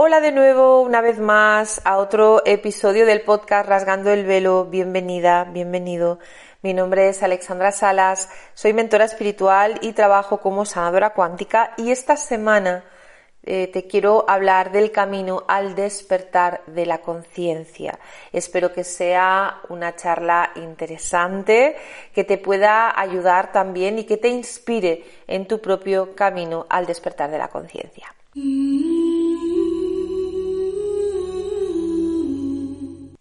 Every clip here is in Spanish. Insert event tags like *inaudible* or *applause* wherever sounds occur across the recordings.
Hola de nuevo, una vez más, a otro episodio del podcast Rasgando el Velo. Bienvenida, bienvenido. Mi nombre es Alexandra Salas, soy mentora espiritual y trabajo como sanadora cuántica y esta semana eh, te quiero hablar del camino al despertar de la conciencia. Espero que sea una charla interesante, que te pueda ayudar también y que te inspire en tu propio camino al despertar de la conciencia.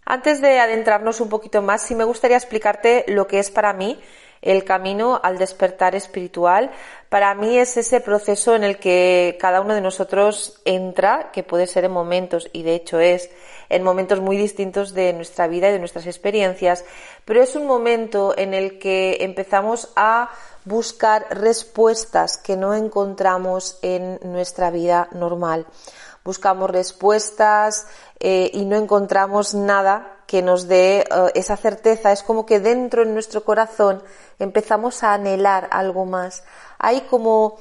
Antes de adentrarnos un poquito más, sí me gustaría explicarte lo que es para mí el camino al despertar espiritual. Para mí es ese proceso en el que cada uno de nosotros entra, que puede ser en momentos, y de hecho es en momentos muy distintos de nuestra vida y de nuestras experiencias, pero es un momento en el que empezamos a buscar respuestas que no encontramos en nuestra vida normal. Buscamos respuestas eh, y no encontramos nada que nos dé eh, esa certeza. Es como que dentro en nuestro corazón empezamos a anhelar algo más. Hay como,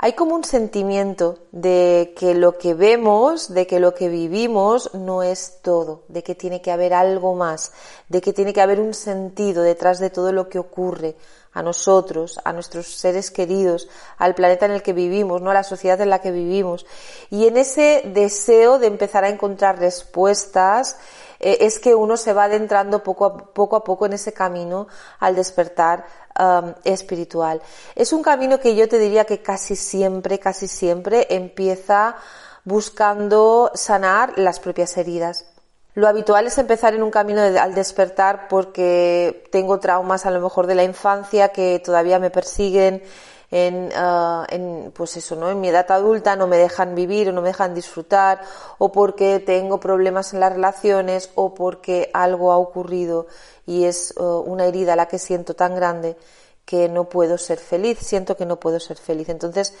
hay como un sentimiento de que lo que vemos, de que lo que vivimos no es todo, de que tiene que haber algo más, de que tiene que haber un sentido detrás de todo lo que ocurre a nosotros, a nuestros seres queridos, al planeta en el que vivimos, ¿no? a la sociedad en la que vivimos. Y en ese deseo de empezar a encontrar respuestas, eh, es que uno se va adentrando poco a, poco a poco en ese camino al despertar um, espiritual. Es un camino que yo te diría que casi siempre, casi siempre empieza buscando sanar las propias heridas. Lo habitual es empezar en un camino al despertar porque tengo traumas a lo mejor de la infancia que todavía me persiguen, en, ah, en, pues eso, ¿no? En mi edad adulta no me dejan vivir o no me dejan disfrutar, o porque tengo problemas en las relaciones, o porque algo ha ocurrido y es ah, una herida la que siento tan grande que no puedo ser feliz, siento que no puedo ser feliz. Entonces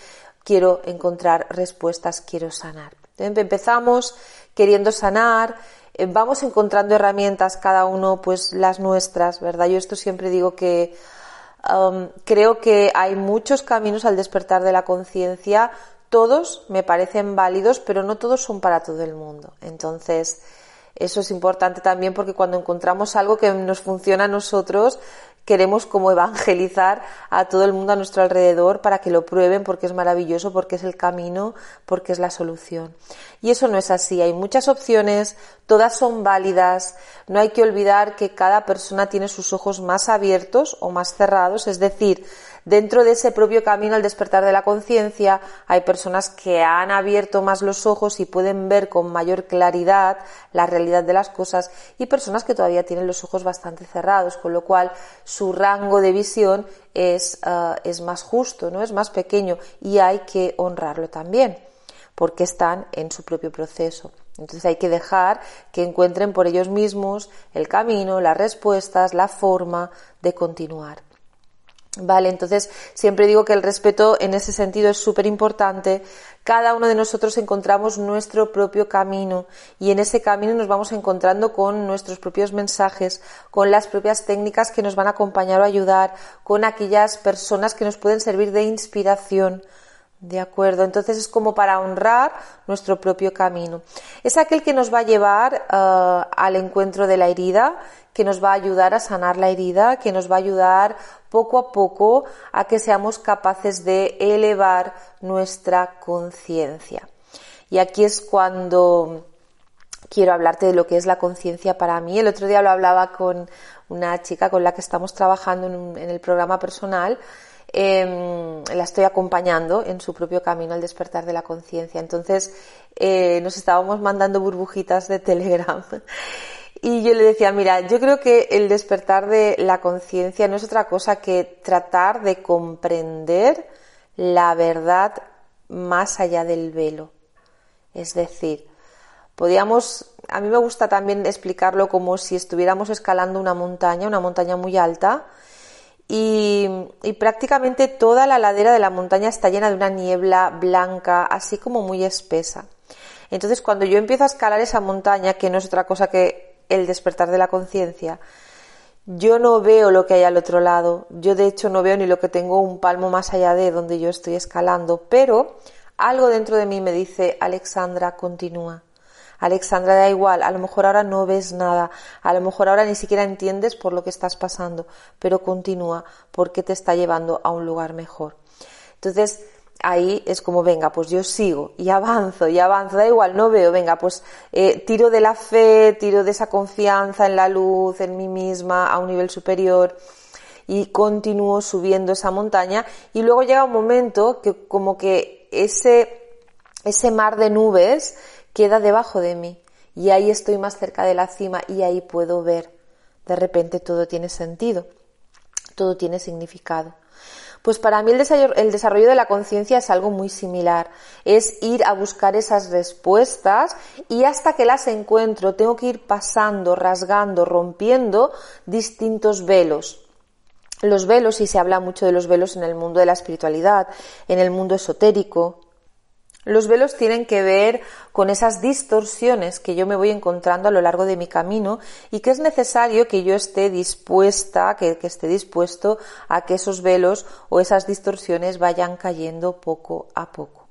quiero encontrar respuestas, quiero sanar. Empezamos queriendo sanar, eh, vamos encontrando herramientas cada uno, pues las nuestras, ¿verdad? Yo esto siempre digo que Um, creo que hay muchos caminos al despertar de la conciencia. Todos me parecen válidos, pero no todos son para todo el mundo. Entonces, eso es importante también porque cuando encontramos algo que nos funciona a nosotros, queremos como evangelizar a todo el mundo a nuestro alrededor para que lo prueben porque es maravilloso, porque es el camino, porque es la solución. Y eso no es así, hay muchas opciones, todas son válidas, no hay que olvidar que cada persona tiene sus ojos más abiertos o más cerrados, es decir, Dentro de ese propio camino al despertar de la conciencia hay personas que han abierto más los ojos y pueden ver con mayor claridad la realidad de las cosas y personas que todavía tienen los ojos bastante cerrados, con lo cual su rango de visión es, eh, es más justo, ¿no? es más pequeño y hay que honrarlo también porque están en su propio proceso. Entonces hay que dejar que encuentren por ellos mismos el camino, las respuestas, la forma de continuar. Vale, entonces siempre digo que el respeto en ese sentido es súper importante. Cada uno de nosotros encontramos nuestro propio camino y en ese camino nos vamos encontrando con nuestros propios mensajes, con las propias técnicas que nos van a acompañar o ayudar, con aquellas personas que nos pueden servir de inspiración. De acuerdo, entonces es como para honrar nuestro propio camino. Es aquel que nos va a llevar eh, al encuentro de la herida, que nos va a ayudar a sanar la herida, que nos va a ayudar poco a poco a que seamos capaces de elevar nuestra conciencia. Y aquí es cuando quiero hablarte de lo que es la conciencia para mí. El otro día lo hablaba con una chica con la que estamos trabajando en, el programa personal. Em, la estoy acompañando en su propio camino al despertar de la conciencia. Entonces eh, nos estábamos mandando burbujitas de Telegram *laughs* y yo le decía, mira, yo creo que el despertar de la conciencia no es otra cosa que tratar de comprender la verdad más allá del velo. Es decir, podríamos, a mí me gusta también explicarlo como si estuviéramos escalando una montaña, una montaña muy alta, y, prácticamente toda la ladera de la montaña está llena de una niebla blanca, así como muy espesa. Entonces, cuando yo empiezo a escalar esa montaña, que no es otra cosa que el despertar de la conciencia, yo no veo lo que hay al otro lado, yo de hecho no veo ni lo que tengo un palmo más allá de donde yo estoy escalando, pero algo dentro de mí me dice, Alexandra, continúa. Alexandra, da igual, a lo mejor ahora no ves nada, a lo mejor ahora ni siquiera entiendes por lo que estás pasando, pero continúa porque te está llevando a un lugar mejor. Entonces, ahí es como, venga, pues yo sigo y avanzo y avanzo, da igual, no veo, venga, pues eh, tiro de la fe, tiro de esa confianza en la luz, en mí misma, a un nivel superior y continúo subiendo esa montaña y luego llega un momento que como que ese, ese mar de nubes queda debajo de mí y ahí estoy más cerca de la cima y ahí puedo ver. De repente todo tiene sentido, todo tiene significado. Pues para mí el desarrollo, de la conciencia es algo muy similar. Es ir a buscar esas respuestas y hasta que las encuentro tengo que ir pasando, rasgando, rompiendo distintos velos. Los velos, y se habla mucho de los velos en el mundo de la espiritualidad, en el mundo esotérico, los velos tienen que ver con esas distorsiones que yo me voy encontrando a lo largo de mi camino y que es necesario que yo esté dispuesta, que, que, esté dispuesto a que esos velos o esas distorsiones vayan cayendo poco a poco.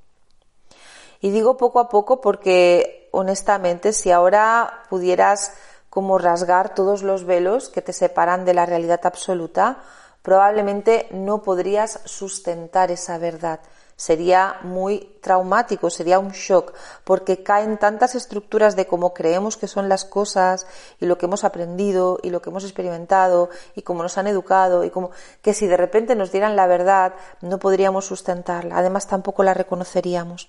Y digo poco a poco porque honestamente si ahora pudieras como rasgar todos los velos que te separan de la realidad absoluta, probablemente no podrías sustentar esa verdad sería muy traumático, sería un shock, porque caen tantas estructuras de cómo creemos que son las cosas y lo que hemos aprendido y lo que hemos experimentado y cómo nos han educado y como que si de repente nos dieran la verdad no podríamos sustentarla, además tampoco la reconoceríamos.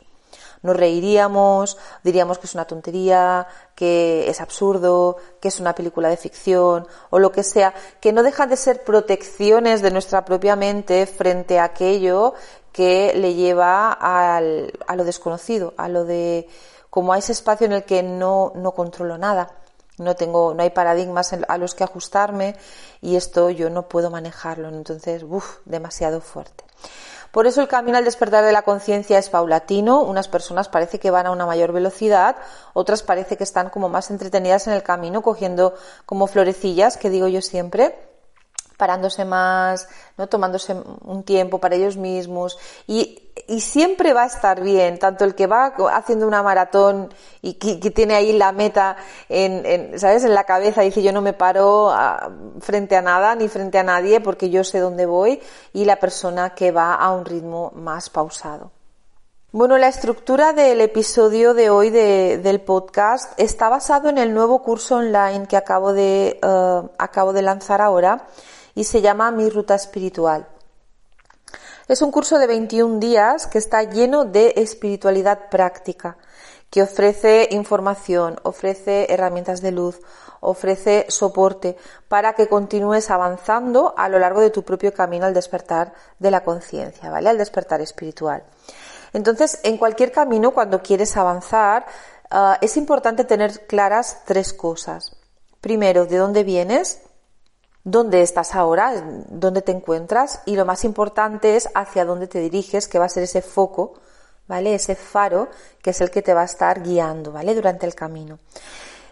Nos reiríamos, diríamos que es una tontería, que es absurdo, que es una película de ficción o lo que sea, que no dejan de ser protecciones de nuestra propia mente frente a aquello que le lleva al, a lo desconocido, a lo de como a ese espacio en el que no, no controlo nada. No tengo, no hay paradigmas a los que ajustarme y esto yo no puedo manejarlo. Entonces, uff, demasiado fuerte. Por eso el camino al despertar de la conciencia es paulatino. Unas personas parece que van a una mayor velocidad, otras parece que están como más entretenidas en el camino, cogiendo como florecillas, que digo yo siempre parándose más, ¿no? tomándose un tiempo para ellos mismos y, y siempre va a estar bien, tanto el que va haciendo una maratón y que, tiene ahí la meta en, en, ¿sabes? en la cabeza, dice yo no me paro frente a nada ni frente a nadie porque yo sé dónde voy y la persona que va a un ritmo más pausado. Bueno, la estructura del episodio de hoy del podcast está basado en el nuevo curso online que acabo de, uh, acabo de lanzar ahora y se llama Mi Ruta Espiritual. Es un curso de 21 días que está lleno de espiritualidad práctica, que ofrece información, ofrece herramientas de luz, ofrece soporte para que continúes avanzando a lo largo de tu propio camino al despertar de la conciencia, ¿vale? Al despertar espiritual. Entonces, en cualquier camino, cuando quieres avanzar, ah, es importante tener claras tres cosas. Primero, ¿de dónde vienes? Dónde estás ahora, dónde te encuentras y lo más importante es hacia dónde te diriges, que va a ser ese foco, ¿vale? Ese faro que es el que te va a estar guiando, ¿vale? Durante el camino.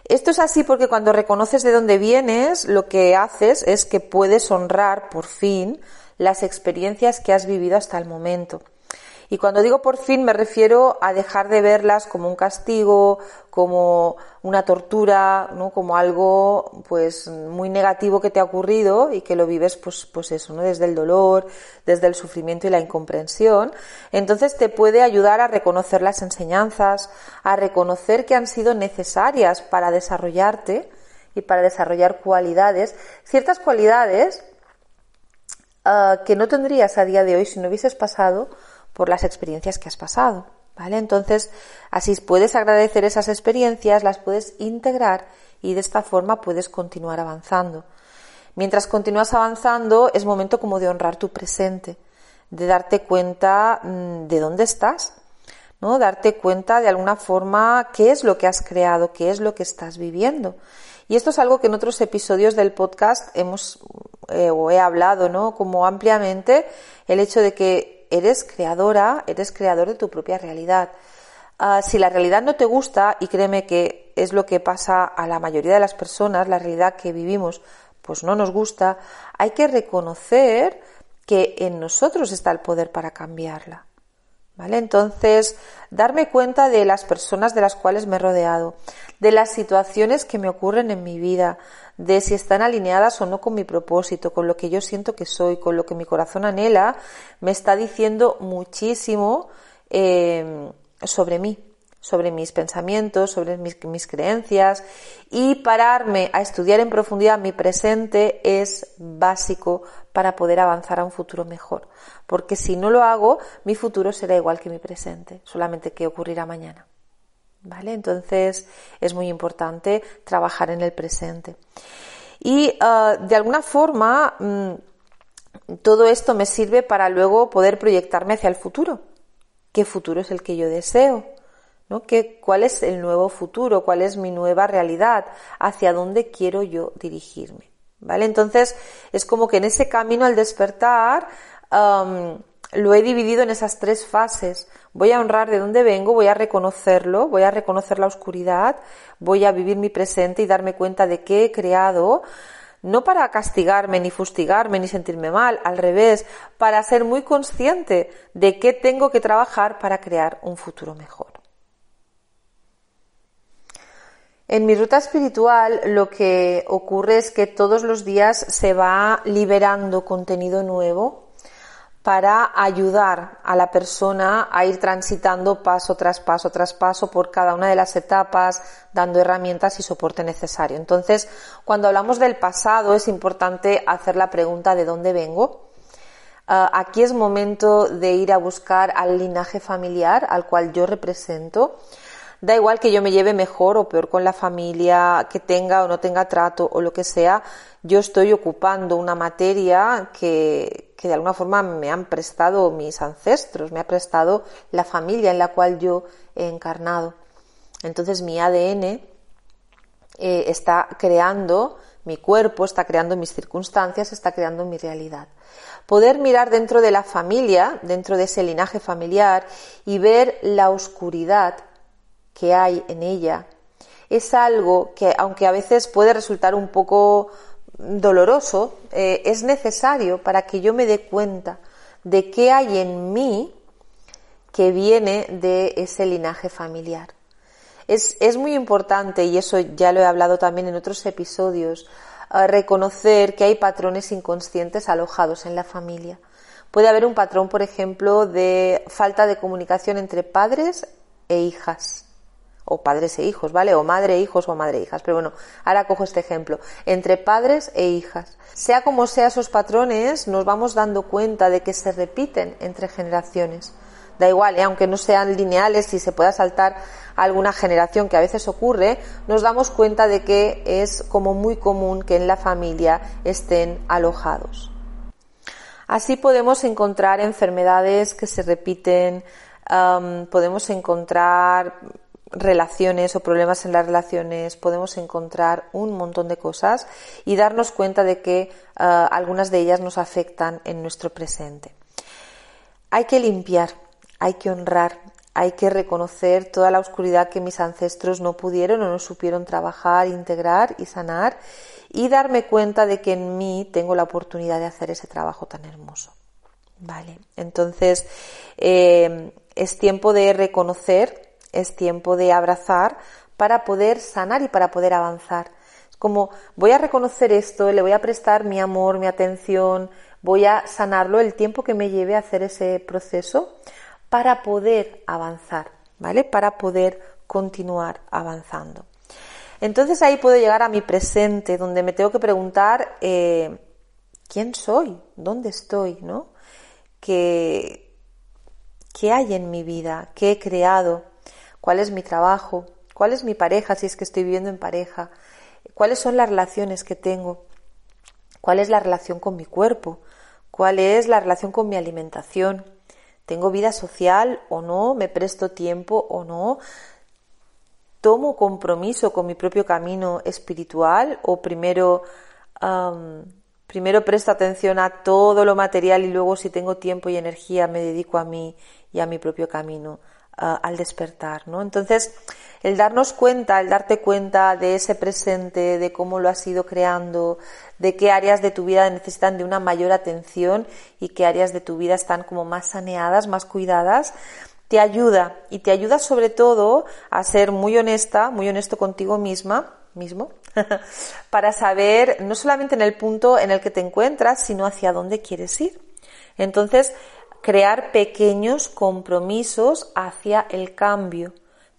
Esto es así porque cuando reconoces de dónde vienes, lo que haces es que puedes honrar por fin las experiencias que has vivido hasta el momento. Y cuando digo por fin me refiero a dejar de verlas como un castigo, como una tortura, ¿no? como algo pues muy negativo que te ha ocurrido y que lo vives pues, pues eso, ¿no? desde el dolor, desde el sufrimiento y la incomprensión. Entonces te puede ayudar a reconocer las enseñanzas, a reconocer que han sido necesarias para desarrollarte y para desarrollar cualidades, ciertas cualidades uh, que no tendrías a día de hoy si no hubieses pasado por las experiencias que has pasado. ¿Vale? Entonces, así puedes agradecer esas experiencias, las puedes integrar y de esta forma puedes continuar avanzando. Mientras continúas avanzando, es momento como de honrar tu presente, de darte cuenta mm, de dónde estás. ¿no? Darte cuenta de alguna forma qué es lo que has creado, qué es lo que estás viviendo. Y esto es algo que en otros episodios del podcast hemos eh, o he hablado, ¿no? Como ampliamente el hecho de que eres creadora, eres creador de tu propia realidad. Ah, si la realidad no te gusta, y créeme que es lo que pasa a la mayoría de las personas, la realidad que vivimos, pues no nos gusta, hay que reconocer que en nosotros está el poder para cambiarla. ¿Vale? Entonces, darme cuenta de las personas de las cuales me he rodeado, de las situaciones que me ocurren en mi vida, de si están alineadas o no con mi propósito, con lo que yo siento que soy, con lo que mi corazón anhela, me está diciendo muchísimo eh, sobre mí sobre mis pensamientos, sobre mis, creencias y pararme a estudiar en profundidad mi presente es básico para poder avanzar a un futuro mejor. Porque si no lo hago, mi futuro será igual que mi presente, solamente que ocurrirá mañana. ¿Vale? Entonces es muy importante trabajar en el presente. Y uh, de alguna forma mmm, todo esto me sirve para luego poder proyectarme hacia el futuro. ¿Qué futuro es el que yo deseo? ¿No? ¿Qué, ¿Cuál es el nuevo futuro? ¿Cuál es mi nueva realidad? ¿Hacia dónde quiero yo dirigirme? ¿Vale? Entonces, es como que en ese camino al despertar, lo he dividido en esas tres fases. Voy a honrar de dónde vengo, voy a reconocerlo, voy a reconocer la oscuridad, voy a vivir mi presente y darme cuenta de qué he creado, no para castigarme, ni fustigarme, ni sentirme mal, al revés, para ser muy consciente de qué tengo que trabajar para crear un futuro mejor. En mi ruta espiritual lo que ocurre es que todos los días se va liberando contenido nuevo para ayudar a la persona a ir transitando paso tras paso tras paso por cada una de las etapas, dando herramientas y soporte necesario. Entonces, cuando hablamos del pasado es importante hacer la pregunta de dónde vengo. Uh, aquí es momento de ir a buscar al linaje familiar al cual yo represento Da igual que yo me lleve mejor o peor con la familia, que tenga o no tenga trato o lo que sea, yo estoy ocupando una materia que, que de alguna forma me han prestado mis ancestros, me ha prestado la familia en la cual yo he encarnado. Entonces mi ADN eh, está creando mi cuerpo, está creando mis circunstancias, está creando mi realidad. Poder mirar dentro de la familia, dentro de ese linaje familiar y ver la oscuridad que hay en ella es algo que, aunque a veces puede resultar un poco doloroso, eh, es necesario para que yo me dé cuenta de qué hay en mí que viene de ese linaje familiar. Es, es muy importante, y eso ya lo he hablado también en otros episodios, eh, reconocer que hay patrones inconscientes alojados en la familia. Puede haber un patrón, por ejemplo, de falta de comunicación entre padres e hijas o padres e hijos, ¿vale? O madre e hijos o madre e hijas. Pero bueno, ahora cojo este ejemplo. Entre padres e hijas. Sea como sea esos patrones, nos vamos dando cuenta de que se repiten entre generaciones. Da igual, ¿eh? aunque no sean lineales y se pueda saltar alguna generación que a veces ocurre, nos damos cuenta de que es como muy común que en la familia estén alojados. Así podemos encontrar enfermedades que se repiten, podemos encontrar relaciones o problemas en las relaciones, podemos encontrar un montón de cosas y darnos cuenta de que uh, algunas de ellas nos afectan en nuestro presente. Hay que limpiar, hay que honrar, hay que reconocer toda la oscuridad que mis ancestros no pudieron o no supieron trabajar, integrar y sanar y darme cuenta de que en mí tengo la oportunidad de hacer ese trabajo tan hermoso. Vale, entonces eh, es tiempo de reconocer es tiempo de abrazar para poder sanar y para poder avanzar. Es como voy a reconocer esto, le voy a prestar mi amor, mi atención, voy a sanarlo el tiempo que me lleve a hacer ese proceso para poder avanzar, ¿vale? Para poder continuar avanzando. Entonces ahí puedo llegar a mi presente, donde me tengo que preguntar eh, quién soy, dónde estoy, ¿no? ¿Qué, ¿Qué hay en mi vida? ¿Qué he creado? Cuál es mi trabajo, cuál es mi pareja si es que estoy viviendo en pareja, cuáles son las relaciones que tengo, cuál es la relación con mi cuerpo, cuál es la relación con mi alimentación. ¿Tengo vida social o no? ¿Me presto tiempo o no? ¿Tomo compromiso con mi propio camino espiritual o primero, primero presto atención a todo lo material y luego si tengo tiempo y energía me dedico a mí y a mi propio camino al despertar? ¿no? Entonces, el darnos cuenta, el darte cuenta de ese presente, de cómo lo has ido creando, de qué áreas de tu vida necesitan de una mayor atención y qué áreas de tu vida están como más saneadas, más cuidadas, te ayuda y te ayuda sobre todo a ser muy honesta, muy honesto contigo misma, mismo, *laughs* para saber no solamente en el punto en el que te encuentras, sino hacia dónde quieres ir. Entonces, crear pequeños compromisos hacia el cambio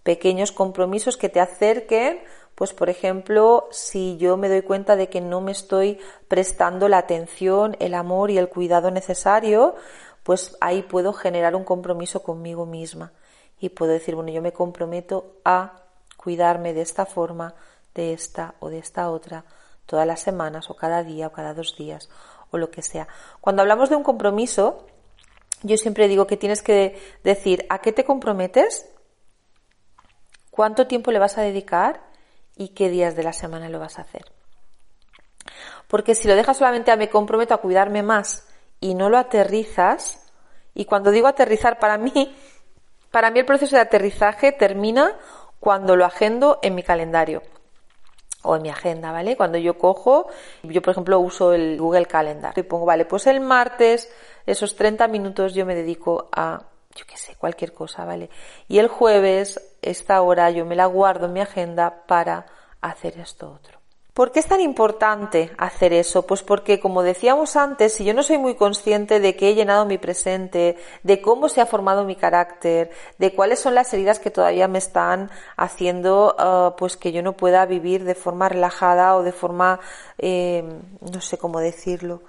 pequeños compromisos que te acerquen, pues por ejemplo, si yo me doy cuenta de que no me estoy prestando la atención, el amor y el cuidado necesario, pues ahí puedo generar un compromiso conmigo misma y puedo decir, bueno, yo me comprometo a cuidarme de esta forma, de esta o de esta otra, todas las semanas o cada día o cada dos días o lo que sea. Cuando hablamos de un compromiso, yo siempre digo que tienes que decir a qué te comprometes cuánto tiempo le vas a dedicar y qué días de la semana lo vas a hacer. Porque si lo dejas solamente a me comprometo a cuidarme más y no lo aterrizas, y cuando digo aterrizar para mí, para mí el proceso de aterrizaje termina cuando lo agendo en mi calendario o en mi agenda, ¿vale? Cuando yo cojo, yo por ejemplo uso el Google Calendar y pongo, vale, pues el martes, esos 30 minutos yo me dedico a yo qué sé, cualquier cosa, ¿vale? Y el jueves, esta hora yo me la guardo en mi agenda para hacer esto otro. ¿Por qué es tan importante hacer eso? Pues porque, como decíamos antes, si yo no soy muy consciente de que he llenado mi presente, de cómo se ha formado mi carácter, de cuáles son las heridas que todavía me están haciendo, uh, pues que yo no pueda vivir de forma relajada o de forma, eh, no sé cómo decirlo,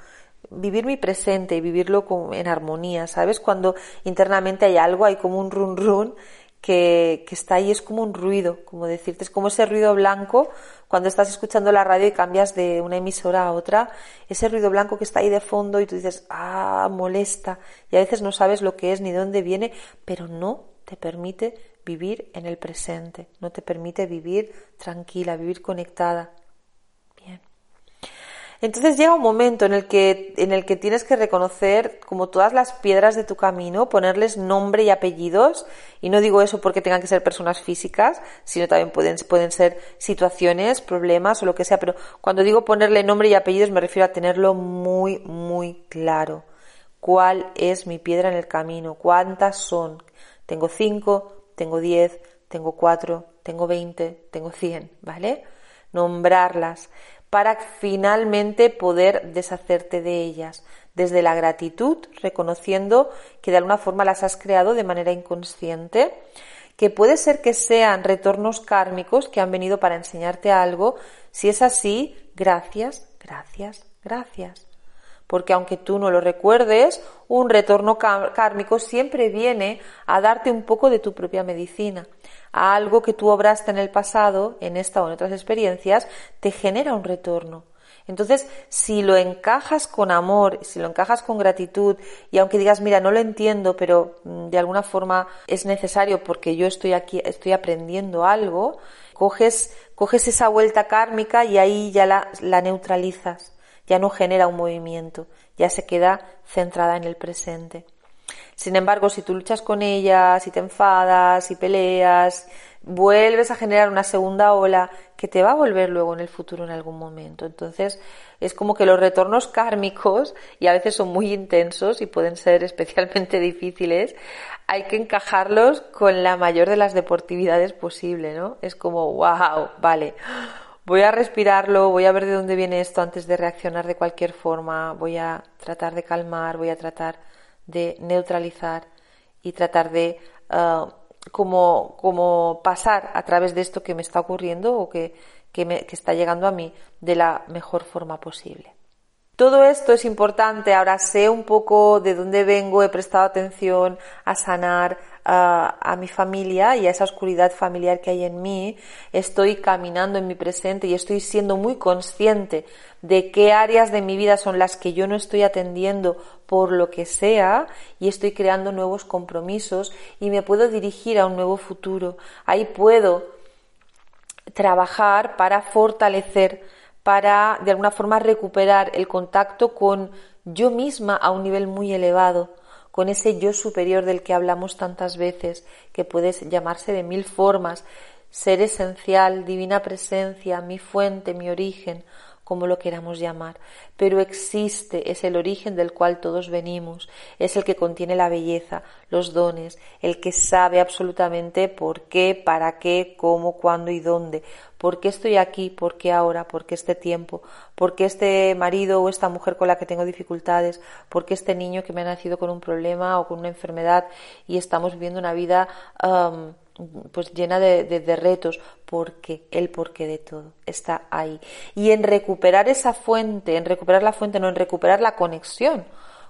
vivir mi presente y vivirlo en armonía, ¿sabes? Cuando internamente hay algo, hay como un run run que, que, está ahí, es como un ruido, como decirte, es como ese ruido blanco cuando estás escuchando la radio y cambias de una emisora a otra, ese ruido blanco que está ahí de fondo y tú dices, ah, molesta, y a veces no sabes lo que es ni de dónde viene, pero no te permite vivir en el presente, no te permite vivir tranquila, vivir conectada. Entonces llega un momento en el que, en el que tienes que reconocer como todas las piedras de tu camino, ponerles nombre y apellidos, y no digo eso porque tengan que ser personas físicas, sino también pueden, pueden ser situaciones, problemas o lo que sea, pero cuando digo ponerle nombre y apellidos me refiero a tenerlo muy, muy claro. ¿Cuál es mi piedra en el camino? ¿Cuántas son? Tengo cinco, tengo diez, tengo cuatro, tengo veinte, tengo cien, ¿vale? Nombrarlas para finalmente poder deshacerte de ellas, desde la gratitud, reconociendo que de alguna forma las has creado de manera inconsciente, que puede ser que sean retornos kármicos que han venido para enseñarte algo, si es así, gracias, gracias, gracias. Porque aunque tú no lo recuerdes, un retorno kármico siempre viene a darte un poco de tu propia medicina a algo que tú obraste en el pasado, en esta o en otras experiencias, te genera un retorno. Entonces, si lo encajas con amor, si lo encajas con gratitud, y aunque digas, mira, no lo entiendo, pero mm, de alguna forma es necesario porque yo estoy aquí, estoy aprendiendo algo, coges, coges esa vuelta kármica y ahí ya la, la neutralizas, ya no genera un movimiento, ya se queda centrada en el presente. Sin embargo, si tú luchas con ella, si te enfadas, si peleas, vuelves a generar una segunda ola que te va a volver luego en el futuro en algún momento. Entonces, es como que los retornos kármicos, y a veces son muy intensos y pueden ser especialmente *laughs* difíciles, hay que encajarlos con la mayor de las deportividades posible, ¿no? Es como, wow, vale. Voy a respirarlo, voy a ver de dónde viene esto antes de reaccionar de cualquier forma, voy a tratar de calmar, voy a tratar de neutralizar y tratar de uh, como, como, pasar a través de esto que me está ocurriendo o que, que, me, que está llegando a mí de la mejor forma posible. Todo esto es importante, ahora sé un poco de dónde vengo, he prestado atención a sanar a, a, mi familia y a esa oscuridad familiar que hay en mí, estoy caminando en mi presente y estoy siendo muy consciente de qué áreas de mi vida son las que yo no estoy atendiendo por lo que sea y estoy creando nuevos compromisos y me puedo dirigir a un nuevo futuro. Ahí puedo trabajar para fortalecer para de alguna forma recuperar el contacto con yo misma a un nivel muy elevado, con ese yo superior del que hablamos tantas veces, que puede llamarse de mil formas, ser esencial, divina presencia, mi fuente, mi origen, como lo queramos llamar, pero existe, es el origen del cual todos venimos, es el que contiene la belleza, los dones, el que sabe absolutamente por qué, para qué, cómo, cuándo y dónde, por qué estoy aquí, por qué ahora, por qué este tiempo, por qué este marido o esta mujer con la que tengo dificultades, por qué este niño que me ha nacido con un problema o con una enfermedad y estamos viviendo una vida um, pues llena de, retos, porque el porqué de todo está ahí. Y en recuperar esa fuente, en recuperar la fuente, no en recuperar la conexión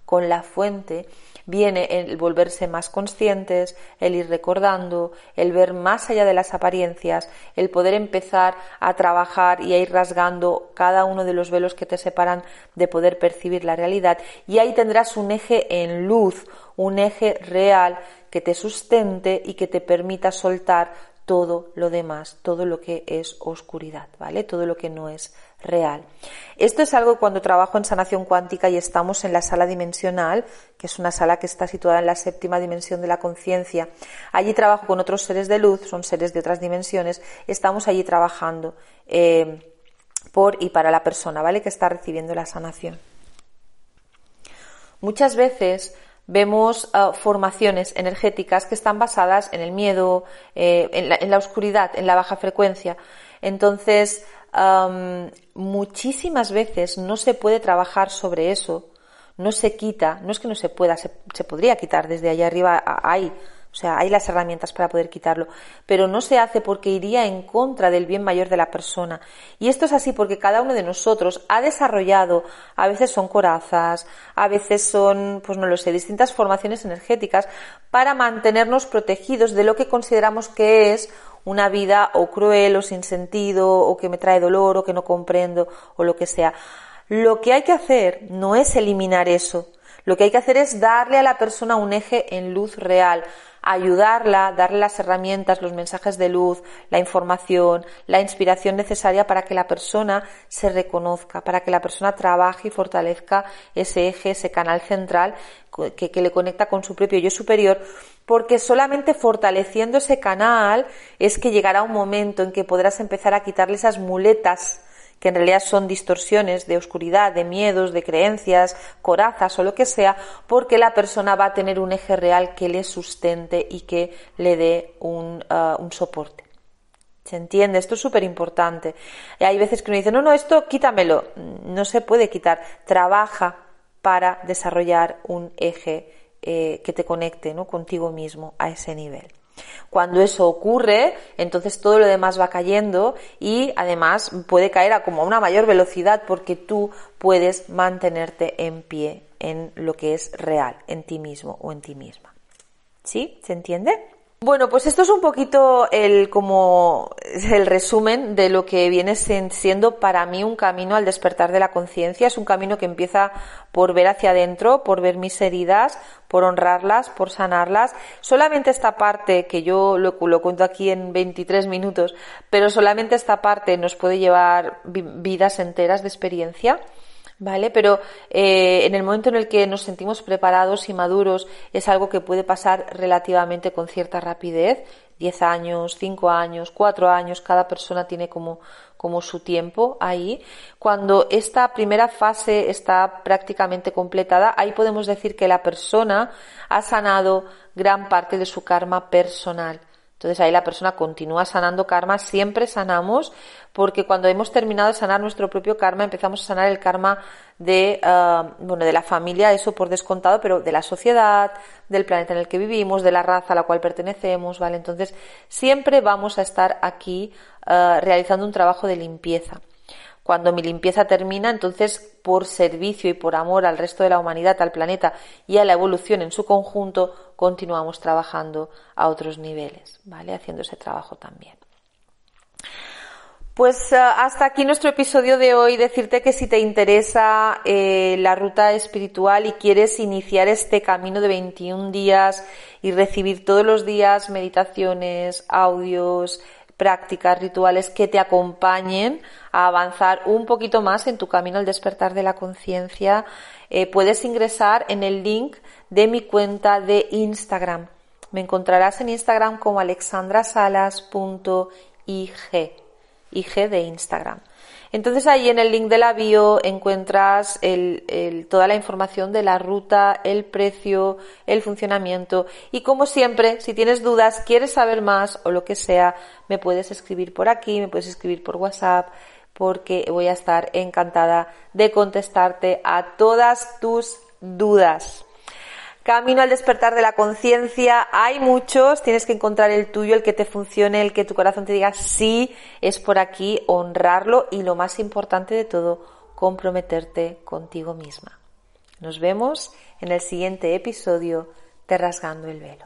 con la fuente, viene el volverse más conscientes, el ir recordando, el ver más allá de las apariencias, el poder empezar a trabajar y a ir rasgando cada uno de los velos que te separan de poder percibir la realidad. Y ahí tendrás un eje en luz, un eje real que te sustente y que te permita soltar todo lo demás, todo lo que es oscuridad, ¿vale? Todo lo que no es real. Esto es algo cuando trabajo en sanación cuántica y estamos en la sala dimensional, que es una sala que está situada en la séptima dimensión de la conciencia. Allí trabajo con otros seres de luz, son seres de otras dimensiones, estamos allí trabajando eh, por y para la persona, ¿vale? Que está recibiendo la sanación. Muchas veces vemos uh, formaciones energéticas que están basadas en el miedo, eh, en, la, oscuridad, en la baja frecuencia. Entonces, um, muchísimas veces no se puede trabajar sobre eso, no se quita, no es que no se pueda, se, se podría quitar desde allá arriba, hay o sea, hay las herramientas para poder quitarlo, pero no se hace porque iría en contra del bien mayor de la persona. Y esto es así porque cada uno de nosotros ha desarrollado, a veces son corazas, a veces son, pues no lo sé, distintas formaciones energéticas para mantenernos protegidos de lo que consideramos que es una vida o cruel o sin sentido o que me trae dolor o que no comprendo o lo que sea. Lo que hay que hacer no es eliminar eso, lo que hay que hacer es darle a la persona un eje en luz real, ayudarla, darle las herramientas, los mensajes de luz, la información, la inspiración necesaria para que la persona se reconozca, para que la persona trabaje y fortalezca ese eje, ese canal central que, le conecta con su propio yo superior, porque solamente fortaleciendo ese canal es que llegará un momento en que podrás empezar a quitarle esas muletas que en realidad son distorsiones de oscuridad, de miedos, de creencias, corazas o lo que sea, porque la persona va a tener un eje real que le sustente y que le dé un, uh, un soporte. ¿Se entiende? Esto es súper importante. Hay veces que uno dice, no, no, esto quítamelo. No se puede quitar. Trabaja para desarrollar un eje eh, que te conecte ¿no? contigo mismo a ese nivel. Cuando eso ocurre, entonces todo lo demás va cayendo y además puede caer a como una mayor velocidad porque tú puedes mantenerte en pie en lo que es real, en ti mismo o en ti misma. ¿Sí? ¿Se entiende? Bueno, pues esto es un poquito el como el resumen de lo que viene siendo para mí un camino al despertar de la conciencia. Es un camino que empieza por ver hacia adentro, por ver mis heridas, por honrarlas, por sanarlas. Solamente esta parte, que yo lo, lo cuento aquí en 23 minutos, pero solamente esta parte nos puede llevar vidas enteras de experiencia. ¿Vale? Pero eh, en el momento en el que nos sentimos preparados y maduros es algo que puede pasar relativamente con cierta rapidez. 10 años, 5 años, 4 años, cada persona tiene como, como su tiempo ahí. Cuando esta primera fase está prácticamente completada, ahí podemos decir que la persona ha sanado gran parte de su karma personal. Entonces ahí la persona continúa sanando karma, siempre sanamos, porque cuando hemos terminado de sanar nuestro propio karma, empezamos a sanar el karma de, uh, bueno, de la familia, eso por descontado, pero de la sociedad, del planeta en el que vivimos, de la raza a la cual pertenecemos, ¿vale? Entonces siempre vamos a estar aquí uh, realizando un trabajo de limpieza. Cuando mi limpieza termina, entonces por servicio y por amor al resto de la humanidad, al planeta y a la evolución en su conjunto, continuamos trabajando a otros niveles, ¿vale? Haciendo ese trabajo también. Pues eh, hasta aquí nuestro episodio de hoy. Decirte que si te interesa eh, la ruta espiritual y quieres iniciar este camino de 21 días y recibir todos los días meditaciones, audios, prácticas, rituales que te acompañen a avanzar un poquito más en tu camino al despertar de la conciencia, eh, puedes ingresar en el link de mi cuenta de Instagram. Me encontrarás en Instagram como alexandrasalas.ig. IG de Instagram. Entonces ahí en el link de la bio encuentras toda la información de la ruta, el precio, el funcionamiento y como siempre, si tienes dudas, quieres saber más o lo que sea, me puedes escribir por aquí, me puedes escribir por WhatsApp porque voy a estar encantada de contestarte a todas tus dudas. Camino al despertar de la conciencia, hay muchos, tienes que encontrar el tuyo, el que te funcione, el que tu corazón te diga sí, es por aquí, honrarlo y lo más importante de todo, comprometerte contigo misma. Nos vemos en el siguiente episodio de Rasgando el Velo.